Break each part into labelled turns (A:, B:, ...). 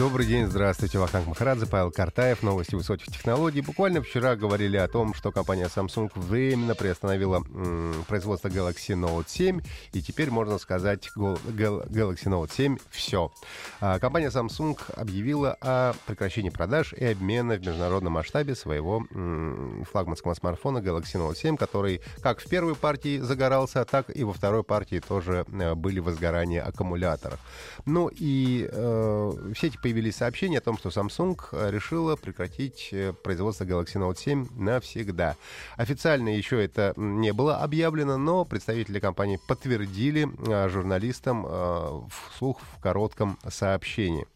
A: Добрый день, здравствуйте, Вахтанг Махарадзе, Павел Картаев, новости высоких технологий. Буквально вчера говорили о том, что компания Samsung временно приостановила м, производство Galaxy Note 7, и теперь можно сказать Gal- Gal- Galaxy Note 7 все. А, компания Samsung объявила о прекращении продаж и обмена в международном масштабе своего м, флагманского смартфона Galaxy Note 7, который как в первой партии загорался, так и во второй партии тоже э, были возгорания аккумуляторов. Ну и э, в сети появились сообщения о том, что Samsung э, решила прекратить э, производство Galaxy Note 7 навсегда. Официально еще это не было объявлено, но представители компании подтвердили э, журналистам вслух в коротком сообщении.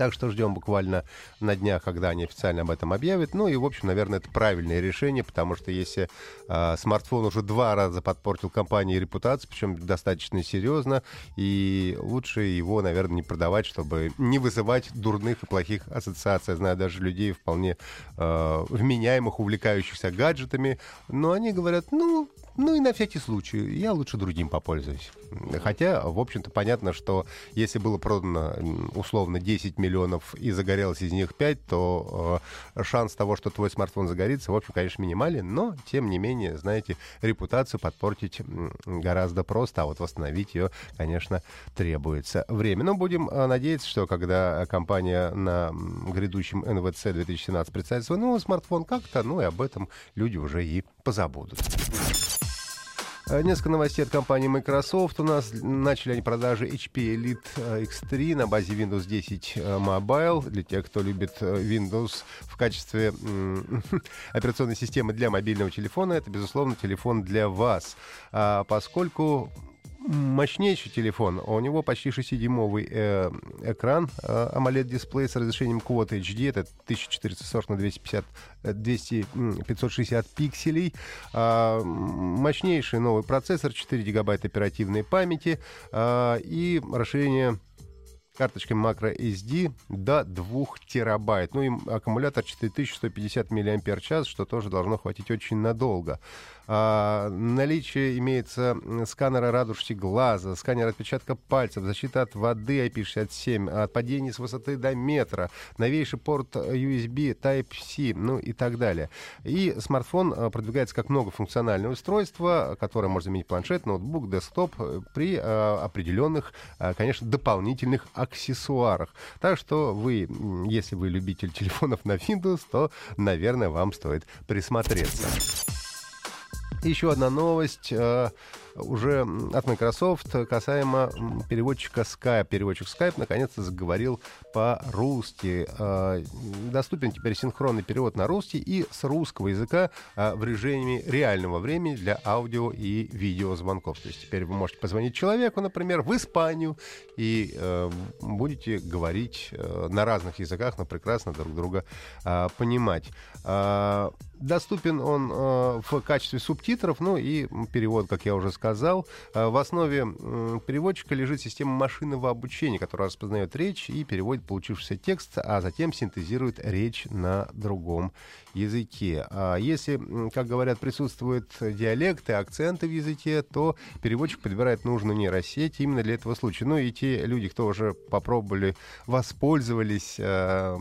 A: Так что ждем буквально на днях, когда они официально об этом объявят. Ну и, в общем, наверное, это правильное решение, потому что если э, смартфон уже два раза подпортил компании репутацию, причем достаточно серьезно, и лучше его, наверное, не продавать, чтобы не вызывать дурных и плохих ассоциаций. Я знаю даже людей вполне э, вменяемых, увлекающихся гаджетами, но они говорят, ну, ну и на всякий случай, я лучше другим попользуюсь. Хотя, в общем-то, понятно, что если было продано условно 10 миллионов и загорелось из них 5, то э, шанс того, что твой смартфон загорится, в общем, конечно, минимален, но, тем не менее, знаете, репутацию подпортить гораздо просто, а вот восстановить ее, конечно, требуется время. Но будем э, надеяться, что когда компания на грядущем НВЦ 2017 представит свой новый смартфон, как-то, ну и об этом люди уже и позабудут. Э, Несколько новостей от компании Microsoft. У нас начали они продажи HP Elite э, X3 на базе Windows 10 э, Mobile. Для тех, кто любит Windows в качестве операционной системы для мобильного телефона, это, безусловно, телефон для вас. А поскольку мощнейший телефон. У него почти 6-дюймовый э, экран э, AMOLED-дисплей с разрешением Quad HD. Это 1440 на 250, э, 200, м, 560 пикселей. А, м, мощнейший новый процессор, 4 гигабайта оперативной памяти а, и расширение карточками microSD до 2 терабайт. Ну и аккумулятор 4150 мАч, что тоже должно хватить очень надолго. А, наличие имеется сканера радужки глаза, сканер отпечатка пальцев, защита от воды IP67, от падений с высоты до метра, новейший порт USB Type-C, ну и так далее. И смартфон а, продвигается как многофункциональное устройство, которое может заменить планшет, ноутбук, десктоп э, при а, определенных, а, конечно, дополнительных аксессуарах. Так что вы, если вы любитель телефонов на Windows, то, наверное, вам стоит присмотреться. Еще одна новость э, уже от Microsoft касаемо переводчика Skype. Переводчик Skype наконец-то заговорил по-русски. Э, доступен теперь синхронный перевод на русский и с русского языка э, в режиме реального времени для аудио и видеозвонков. То есть теперь вы можете позвонить человеку, например, в Испанию и э, будете говорить э, на разных языках, но прекрасно друг друга э, понимать. Доступен он э, в качестве субтитров, ну и перевод, как я уже сказал. Э, в основе переводчика лежит система машинного обучения, которая распознает речь и переводит получившийся текст, а затем синтезирует речь на другом языке. А если, как говорят, присутствуют диалекты, акценты в языке, то переводчик подбирает нужную нейросеть именно для этого случая. Ну и те люди, кто уже попробовали, воспользовались э,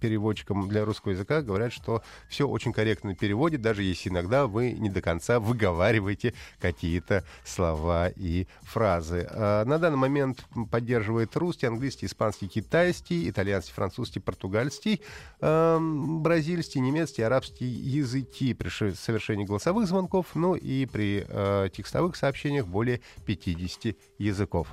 A: переводчиком для русского языка, говорят, что все очень корректно переводит, даже если иногда вы не до конца выговариваете какие-то слова и фразы. А, На данный момент поддерживает русский, английский, испанский, китайский, итальянский, французский, португальский, бразильский, немецкий, арабский языки при совершении голосовых звонков, ну и при э, текстовых сообщениях более 50 языков.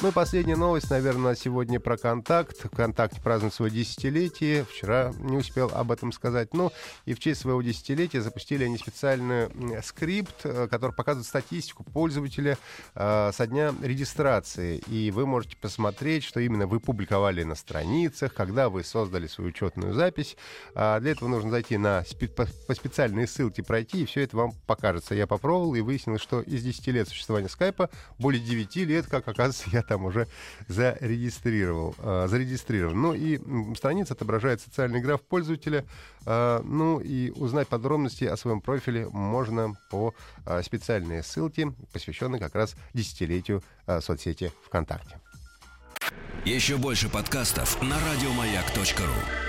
A: Ну и последняя новость, наверное, сегодня про «Контакт». «Контакт» празднует свое десятилетие. Вчера не успел об этом сказать. Ну и в честь своего десятилетия запустили они специальный скрипт, э, который показывает статистику пользователя э, со дня регистрации. И вы можете посмотреть, что именно вы публиковали на страницах, когда вы создали свою учетную запись. А для этого нужно зайти на спе- по, по специальной ссылке пройти, и все это вам покажется. Я попробовал и выяснилось, что из 10 лет существования скайпа более 9 лет, как оказывается, я там уже зарегистрировал, э, зарегистрирован. Ну и страница отображает социальный граф пользователя. Э, ну и узнать подробности о своем профиле можно по э, специальной ссылке, посвященной как раз десятилетию соцсети ВКонтакте.
B: Еще больше подкастов на радиомаяк.ру